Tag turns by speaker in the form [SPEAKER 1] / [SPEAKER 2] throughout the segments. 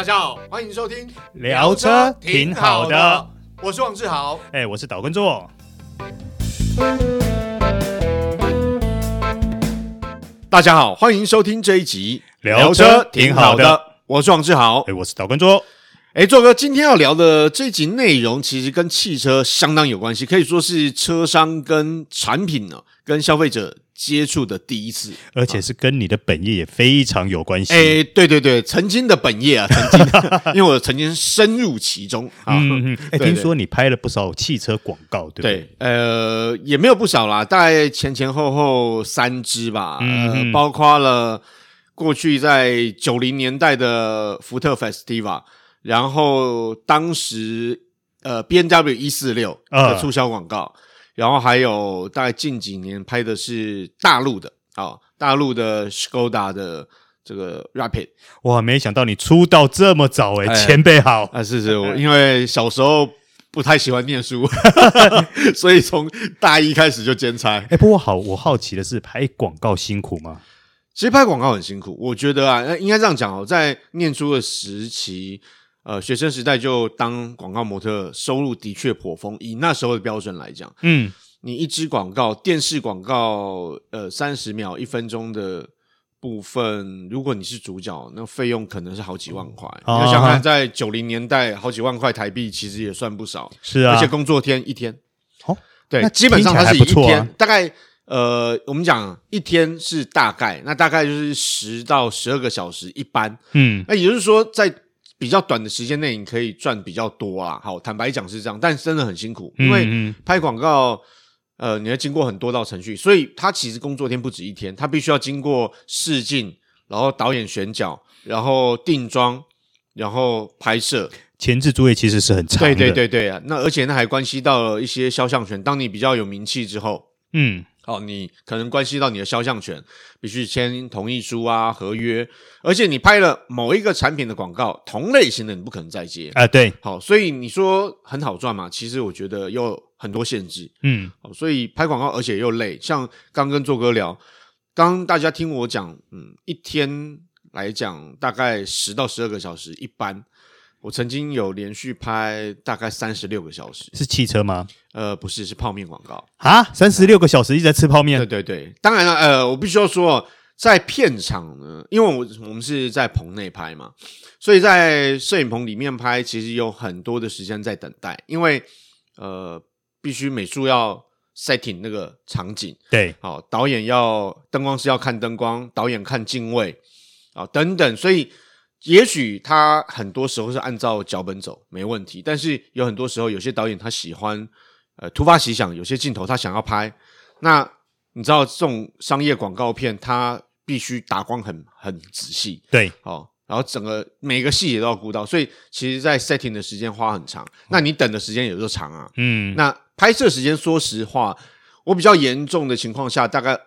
[SPEAKER 1] 大家好，欢迎收听
[SPEAKER 2] 聊车挺好的，
[SPEAKER 1] 我是王志豪，
[SPEAKER 2] 哎，我是岛根座。
[SPEAKER 1] 大家好，欢迎收听这一集
[SPEAKER 2] 聊车挺好的，
[SPEAKER 1] 我是王志豪，
[SPEAKER 2] 哎，我是岛根座。
[SPEAKER 1] 哎，座哥，今天要聊的这一集内容其实跟汽车相当有关系，可以说是车商跟产品呢，跟消费者接触的第一次，
[SPEAKER 2] 而且是跟你的本业也非常有关系。
[SPEAKER 1] 哎，对对对，曾经的本业啊，曾经的，因为我曾经深入其中 啊。
[SPEAKER 2] 嗯嗯。哎，听说你拍了不少汽车广告，对不对？
[SPEAKER 1] 对，呃，也没有不少啦，大概前前后后三支吧，嗯、呃，包括了过去在九零年代的福特 Festiva。然后当时呃 B N W 一四六的促销广告，呃、然后还有大概近几年拍的是大陆的啊、哦，大陆的 Skoda 的这个 Rapid，
[SPEAKER 2] 哇，没想到你出道这么早诶、欸、前辈好
[SPEAKER 1] 啊，是是，我 因为小时候不太喜欢念书，所以从大一开始就兼差。
[SPEAKER 2] 哎，不过好，我好奇的是，拍广告辛苦吗？
[SPEAKER 1] 其实拍广告很辛苦，我觉得啊，应该这样讲哦，在念书的时期。呃，学生时代就当广告模特，收入的确颇丰。以那时候的标准来讲，嗯，你一支广告，电视广告，呃，三十秒、一分钟的部分，如果你是主角，那费用可能是好几万块。你要想看，在九零年代，好几万块台币其实也算不少。
[SPEAKER 2] 是啊，
[SPEAKER 1] 而且工作天一天，
[SPEAKER 2] 好，
[SPEAKER 1] 对，基本上它是一天，大概呃，我们讲一天是大概，那大概就是十到十二个小时一班。嗯，那也就是说在。比较短的时间内，你可以赚比较多啊。好，坦白讲是这样，但真的很辛苦，因为拍广告，呃，你要经过很多道程序，所以他其实工作天不止一天，他必须要经过试镜，然后导演选角，然后定妆，然后拍摄，
[SPEAKER 2] 前置作业其实是很长的。
[SPEAKER 1] 对对对对啊，那而且那还关系到了一些肖像权。当你比较有名气之后，嗯。哦，你可能关系到你的肖像权，必须签同意书啊、合约，而且你拍了某一个产品的广告，同类型的你不可能再接
[SPEAKER 2] 啊。对，
[SPEAKER 1] 好，所以你说很好赚嘛？其实我觉得有很多限制。嗯，所以拍广告而且又累，像刚跟做哥聊，刚大家听我讲，嗯，一天来讲大概十到十二个小时一班。我曾经有连续拍大概三十六个小时，
[SPEAKER 2] 是汽车吗？
[SPEAKER 1] 呃，不是，是泡面广告
[SPEAKER 2] 啊！三十六个小时一直在吃泡面。
[SPEAKER 1] 对对对，当然了，呃，我必须要说，在片场呢，因为我我们是在棚内拍嘛，所以在摄影棚里面拍，其实有很多的时间在等待，因为呃，必须美术要 setting 那个场景，
[SPEAKER 2] 对，
[SPEAKER 1] 好，导演要灯光师要看灯光，导演看镜位啊等等，所以。也许他很多时候是按照脚本走，没问题。但是有很多时候，有些导演他喜欢，呃，突发奇想，有些镜头他想要拍。那你知道这种商业广告片，它必须打光很很仔细，
[SPEAKER 2] 对，
[SPEAKER 1] 哦，然后整个每个细节都要顾到，所以其实，在 setting 的时间花很长。那你等的时间也就长啊。嗯。那拍摄时间，说实话，我比较严重的情况下，大概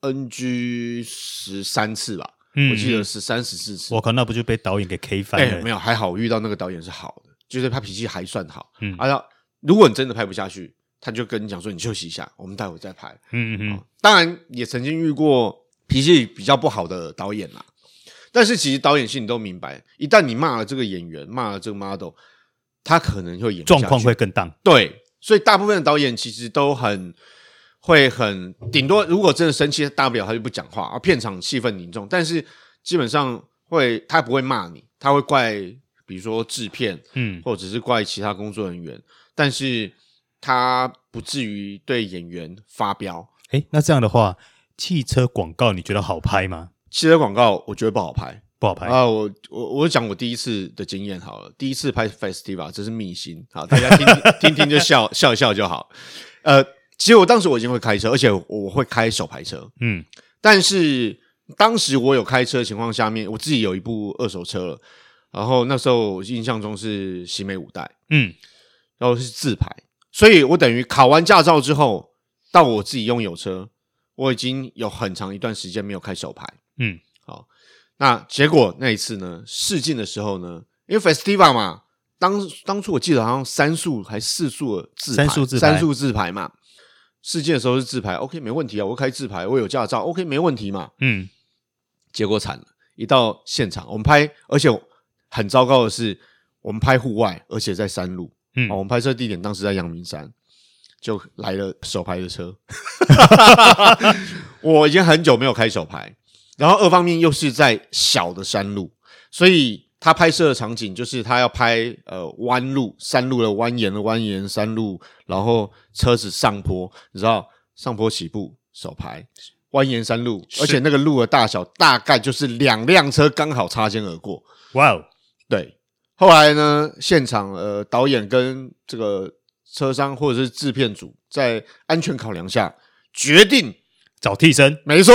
[SPEAKER 1] NG 十三次吧。嗯，我记得是三十四次。
[SPEAKER 2] 我靠，那不就被导演给 K 翻了？
[SPEAKER 1] 哎，没有，还好我遇到那个导演是好的，就是他脾气还算好。嗯，啊，如果你真的拍不下去，他就跟你讲说：“你休息一下，我们待会再拍。”嗯嗯嗯。当然，也曾经遇过脾气比较不好的导演啦。但是其实导演心里都明白，一旦你骂了这个演员，骂了这个 model，他可能会演
[SPEAKER 2] 状况会更大。
[SPEAKER 1] 对，所以大部分的导演其实都很。会很顶多，如果真的生气，大不了他就不讲话，而片场气氛凝重。但是基本上会，他不会骂你，他会怪，比如说制片，嗯，或者是怪其他工作人员，但是他不至于对演员发飙。
[SPEAKER 2] 诶，那这样的话，汽车广告你觉得好拍吗？
[SPEAKER 1] 汽车广告我觉得不好拍，
[SPEAKER 2] 不好拍
[SPEAKER 1] 啊！我我我讲我第一次的经验好了，第一次拍 Festiva，这是秘辛，好，大家听 听听就笑笑一笑就好，呃。其实我当时我已经会开车，而且我会开手排车。嗯，但是当时我有开车的情况下面，我自己有一部二手车了。然后那时候我印象中是喜美五代，嗯，然后是自排，所以我等于考完驾照之后，到我自己拥有车，我已经有很长一段时间没有开手排。嗯，好，那结果那一次呢，试镜的时候呢，因为 Festiva 嘛，当当初我记得好像三速还四速的自排，
[SPEAKER 2] 三速自排，
[SPEAKER 1] 三速自排嘛。试镜的时候是自拍，OK，没问题啊，我开自拍，我有驾照，OK，没问题嘛。嗯，结果惨了，一到现场，我们拍，而且很糟糕的是，我们拍户外，而且在山路。
[SPEAKER 2] 嗯，
[SPEAKER 1] 我们拍摄地点当时在阳明山，就来了手排的车。我已经很久没有开手排，然后二方面又是在小的山路，所以他拍摄的场景就是他要拍呃弯路、山路的蜿蜒的蜿蜒山路，然后车子上坡，你知道上坡起步手排。蜿蜒山路，而且那个路的大小大概就是两辆车刚好擦肩而过。
[SPEAKER 2] 哇哦，
[SPEAKER 1] 对。后来呢，现场呃导演跟这个车商或者是制片组在安全考量下决定
[SPEAKER 2] 找替身。
[SPEAKER 1] 没错。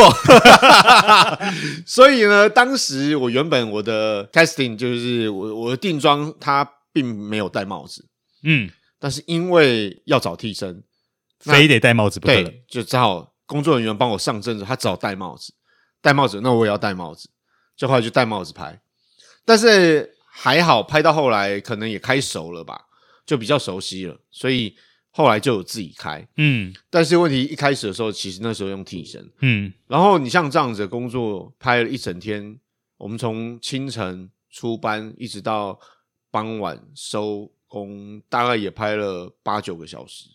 [SPEAKER 1] 所以呢，当时我原本我的 casting 就是我我的定妆，他并没有戴帽子。
[SPEAKER 2] 嗯，
[SPEAKER 1] 但是因为要找替身，
[SPEAKER 2] 非得戴帽子不可。
[SPEAKER 1] 对，就只好。工作人员帮我上阵子，他只好戴帽子，戴帽子，那我也要戴帽子，就后来就戴帽子拍。但是还好，拍到后来可能也开熟了吧，就比较熟悉了，所以后来就有自己开。嗯，但是问题一开始的时候，其实那时候用替身。嗯，然后你像这样子的工作，拍了一整天，我们从清晨出班一直到傍晚收工，大概也拍了八九个小时。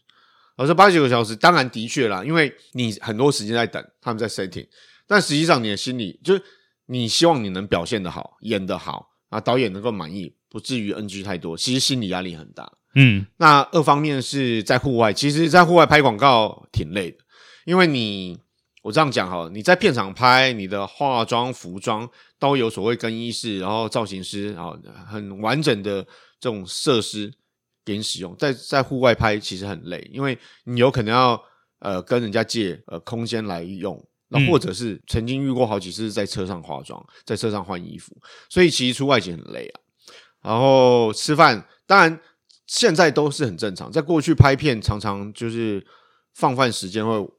[SPEAKER 1] 而这八九个小时，当然的确啦，因为你很多时间在等他们在 setting，但实际上你的心里就是你希望你能表现得好，演得好啊，导演能够满意，不至于 NG 太多，其实心理压力很大。嗯，那二方面是在户外，其实，在户外拍广告挺累的，因为你我这样讲哈，你在片场拍，你的化妆、服装都有所谓更衣室，然后造型师，然后很完整的这种设施。给你使用，在在户外拍其实很累，因为你有可能要呃跟人家借呃空间来用，那或者是曾经遇过好几次在车上化妆，在车上换衣服，所以其实出外景很累啊。然后吃饭，当然现在都是很正常，在过去拍片常常就是放饭时间会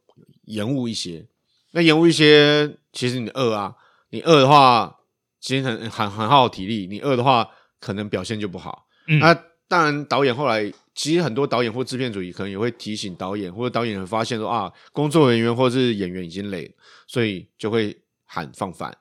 [SPEAKER 1] 延误一些，那延误一些，其实你饿啊，你饿的话，其实很很很耗体力，你饿的话，可能表现就不好。嗯、那当然，导演后来其实很多导演或制片组也可能也会提醒导演，或者导演会发现说啊，工作人员或者是演员已经累了，所以就会喊放饭。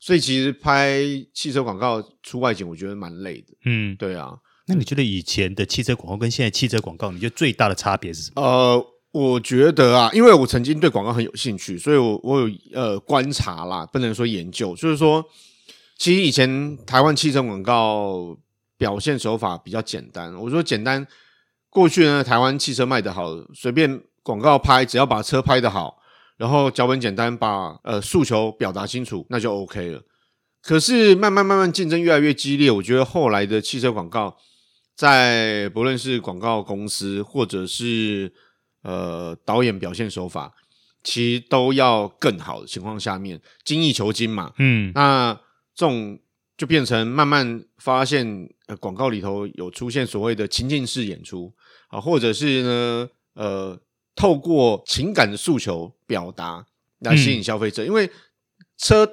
[SPEAKER 1] 所以其实拍汽车广告出外景，我觉得蛮累的。嗯，对啊。
[SPEAKER 2] 那你觉得以前的汽车广告跟现在汽车广告，你觉得最大的差别是什么？
[SPEAKER 1] 呃，我觉得啊，因为我曾经对广告很有兴趣，所以我我有呃观察啦，不能说研究，就是说，其实以前台湾汽车广告。表现手法比较简单。我说简单，过去呢，台湾汽车卖得好，随便广告拍，只要把车拍得好，然后脚本简单，把呃诉求表达清楚，那就 OK 了。可是慢慢慢慢竞争越来越激烈，我觉得后来的汽车广告，在不论是广告公司或者是呃导演表现手法，其实都要更好的情况下面，精益求精嘛。嗯，那这种。就变成慢慢发现，呃，广告里头有出现所谓的情境式演出啊，或者是呢，呃，透过情感的诉求表达来吸引消费者。嗯、因为车，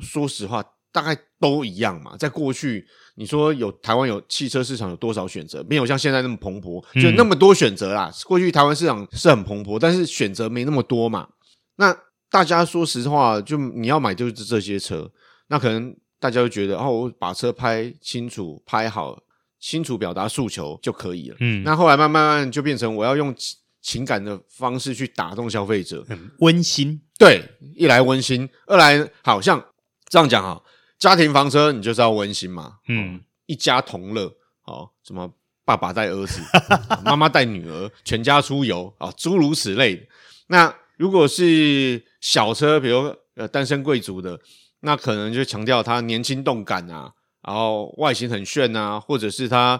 [SPEAKER 1] 说实话，大概都一样嘛。在过去，你说有台湾有汽车市场有多少选择？没有像现在那么蓬勃，就那么多选择啦。过去台湾市场是很蓬勃，但是选择没那么多嘛。那大家说实话，就你要买就是这些车，那可能。大家就觉得哦，我把车拍清楚、拍好、清楚表达诉求就可以了。嗯，那后来慢慢慢就变成我要用情感的方式去打动消费者，
[SPEAKER 2] 很温馨。
[SPEAKER 1] 对，一来温馨，二来好像这样讲哈，家庭房车你就是要温馨嘛。嗯，一家同乐，哦，什么爸爸带儿子，妈妈带女儿，全家出游啊，诸如此类的。那如果是小车，比如呃单身贵族的。那可能就强调他年轻动感啊，然后外形很炫啊，或者是他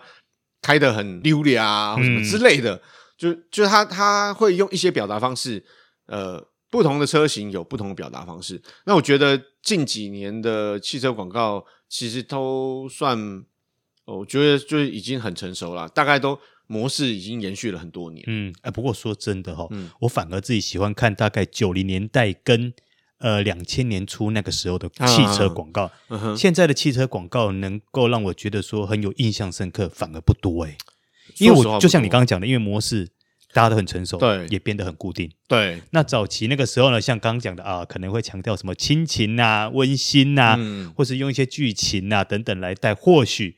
[SPEAKER 1] 开的很溜利啊，什么之类的，嗯、就就他他会用一些表达方式，呃，不同的车型有不同的表达方式。那我觉得近几年的汽车广告其实都算，我觉得就已经很成熟了，大概都模式已经延续了很多年。
[SPEAKER 2] 嗯，哎，不过说真的哈、哦，嗯、我反而自己喜欢看大概九零年代跟。呃，两千年初那个时候的汽车广告，啊啊、现在的汽车广告能够让我觉得说很有印象深刻，反而不多哎。因为我就像你刚刚讲的，因为模式大家都很成熟，
[SPEAKER 1] 对，
[SPEAKER 2] 也变得很固定。
[SPEAKER 1] 对，
[SPEAKER 2] 那早期那个时候呢，像刚刚讲的啊，可能会强调什么亲情啊、温馨啊，嗯、或是用一些剧情啊等等来带，或许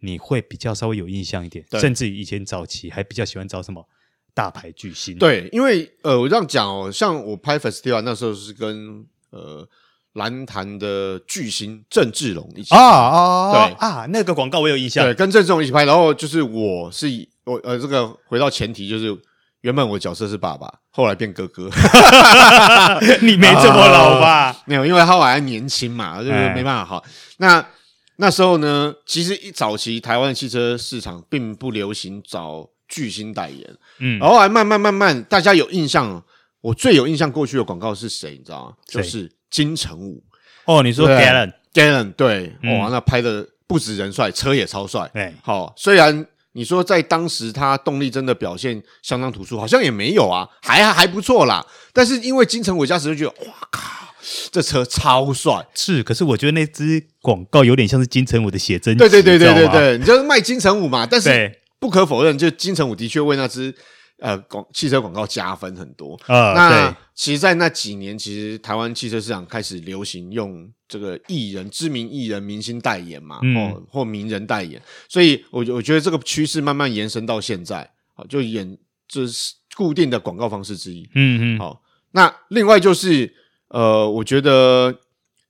[SPEAKER 2] 你会比较稍微有印象一点。甚至于以前早期还比较喜欢找什么大牌巨星。
[SPEAKER 1] 对，因为呃，我这样讲哦，像我拍 Festival 那时候是跟呃。蓝坛的巨星郑志龙一起
[SPEAKER 2] 啊啊对啊，那个广告我有印象，
[SPEAKER 1] 对，跟郑志龙一起拍，然后就是我是我呃，这个回到前提就是原本我角色是爸爸，后来变哥哥，
[SPEAKER 2] 你没这么老吧？
[SPEAKER 1] 没有，因为他还年轻嘛，就是没办法哈。那那时候呢，其实一早期台湾汽车市场并不流行找巨星代言，嗯，然后来慢慢慢慢，大家有印象，我最有印象过去的广告是谁？你知道吗？就是。金城武
[SPEAKER 2] 哦，你说 Gallon，Gallon
[SPEAKER 1] 对，哇，那拍的不止人帅，车也超帅。对，好，虽然你说在当时它动力真的表现相当突出，好像也没有啊，还还不错啦。但是因为金城武驾驶就觉得，哇靠，这车超帅。
[SPEAKER 2] 是，可是我觉得那支广告有点像是金城武的写真集。
[SPEAKER 1] 对对对对对对，你就是卖金城武嘛。但是不可否认，就金城武的确为那支。呃，广汽车广告加分很多啊。呃、那其实，在那几年，其实台湾汽车市场开始流行用这个艺人、知名艺人、明星代言嘛，嗯、或名人代言。所以我，我我觉得这个趋势慢慢延伸到现在，好，就演这是固定的广告方式之一。嗯嗯。好，那另外就是，呃，我觉得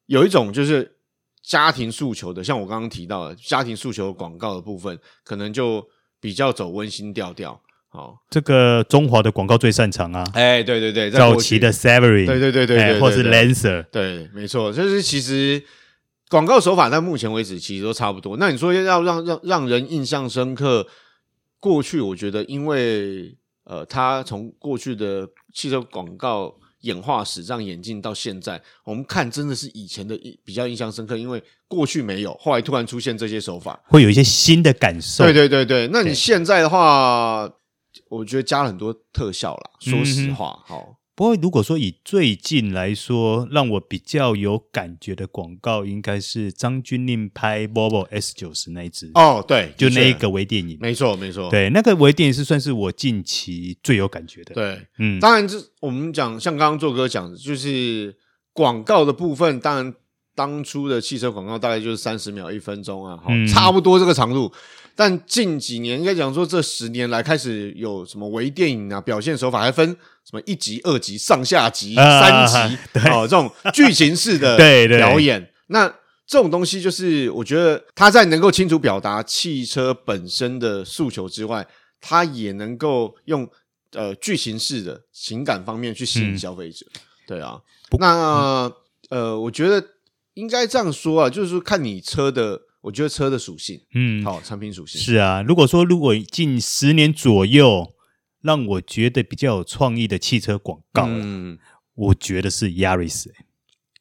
[SPEAKER 1] 有一种就是家庭诉求的，像我刚刚提到的家庭诉求广告的部分，可能就比较走温馨调调。好，
[SPEAKER 2] 这个中华的广告最擅长啊！
[SPEAKER 1] 哎，对对对，
[SPEAKER 2] 早期的 Severin，
[SPEAKER 1] 对对对对，
[SPEAKER 2] 或是 Lancer，
[SPEAKER 1] 对，没错，就是其实广告手法到目前为止其实都差不多。那你说要让让让人印象深刻，过去我觉得因为呃，他从过去的汽车广告演化史这样演进到现在，我们看真的是以前的比较印象深刻，因为过去没有，后来突然出现这些手法，
[SPEAKER 2] 会有一些新的感受。
[SPEAKER 1] 对对对对，那你现在的话。我觉得加了很多特效啦，说实话，好、嗯。
[SPEAKER 2] 不过如果说以最近来说，让我比较有感觉的广告，应该是张钧甯拍 Volvo S 九十那一支。
[SPEAKER 1] 哦，对，
[SPEAKER 2] 就那一个微电影，
[SPEAKER 1] 没错，没错。
[SPEAKER 2] 对，那个微电影是算是我近期最有感觉的。
[SPEAKER 1] 对，嗯，当然这我们讲，像刚刚做哥讲的，就是广告的部分，当然当初的汽车广告大概就是三十秒、一分钟啊，好，嗯、差不多这个长度。但近几年应该讲说，这十年来开始有什么微电影啊，表现手法还分什么一集、二集、上下集、三集 哦，这种剧情式的 表演。那这种东西就是我觉得它在能够清楚表达汽车本身的诉求之外，它也能够用呃剧情式的情感方面去吸引消费者。嗯、对啊，那呃，我觉得应该这样说啊，就是说看你车的。我觉得车的属性，嗯，好，产品属性
[SPEAKER 2] 是啊。如果说如果近十年左右，让我觉得比较有创意的汽车广告，嗯，我觉得是 Yaris，欸，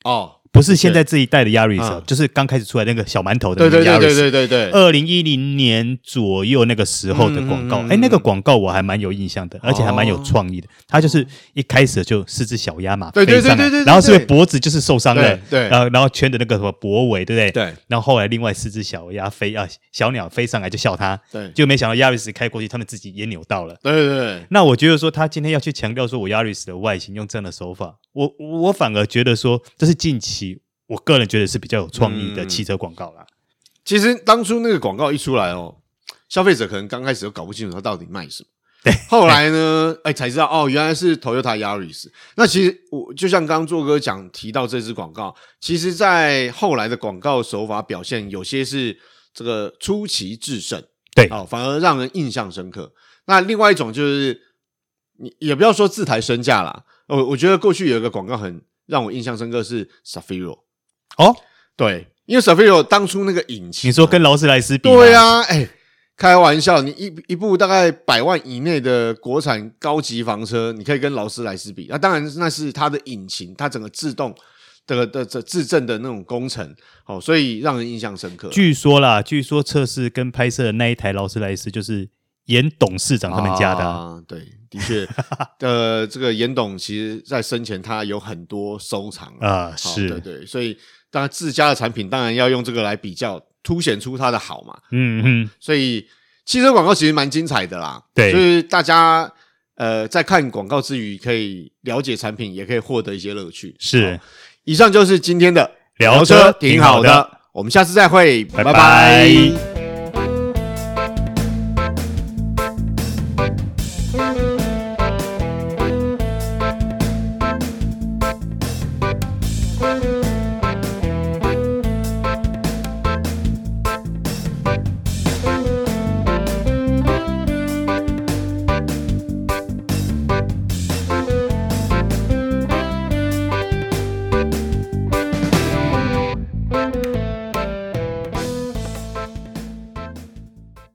[SPEAKER 2] 哦。不是现在这一代的 Yaris，就是刚开始出来那个小馒头的 Yaris。对对对对对对。二零一零年左右那个时候的广告，哎，那个广告我还蛮有印象的，而且还蛮有创意的。它就是一开始就四只小鸭嘛，飞上来，然后是脖子就是受伤了？对。然后然后圈的那个什么脖尾，对不对？对。然后后来另外四只小鸭飞啊，小鸟飞上来就笑它，对。就没想到 Yaris 开过去，他们自己也扭到了。对对对。那我觉得说他今天要去强调说我 Yaris 的外形用这样的手法，我我反而觉得说这是近期。我个人觉得是比较有创意的汽车广告啦。嗯。
[SPEAKER 1] 其实当初那个广告一出来哦，消费者可能刚开始都搞不清楚它到底卖什么。对，后来呢，哎，才知道哦，原来是 Toyota Yaris。那其实我就像刚刚做哥讲提到这支广告，其实在后来的广告手法表现，有些是这个出奇制胜，对，哦，反而让人印象深刻。那另外一种就是，你也不要说自抬身价啦。我我觉得过去有一个广告很让我印象深刻是 Safiro。哦，对，因为 Safiro 当初那个引擎，
[SPEAKER 2] 你说跟劳斯莱斯比，
[SPEAKER 1] 对啊，哎，开玩笑，你一一部大概百万以内的国产高级房车，你可以跟劳斯莱斯比，那当然那是它的引擎，它整个自动的的这自震的那种工程，哦，所以让人印象深刻。
[SPEAKER 2] 据说啦，据说测试跟拍摄的那一台劳斯莱斯就是严董事长他们家的，
[SPEAKER 1] 啊，对，的确，呃，这个严董其实在生前他有很多收藏啊，是。对对，所以。当然，自家的产品当然要用这个来比较，凸显出它的好嘛。嗯嗯，所以汽车广告其实蛮精彩的啦。对，就是大家呃，在看广告之余，可以了解产品，也可以获得一些乐趣。
[SPEAKER 2] 是，
[SPEAKER 1] 以上就是今天的
[SPEAKER 2] 聊车，
[SPEAKER 1] 挺好的。我们下次再会，拜拜。
[SPEAKER 2] 拜拜。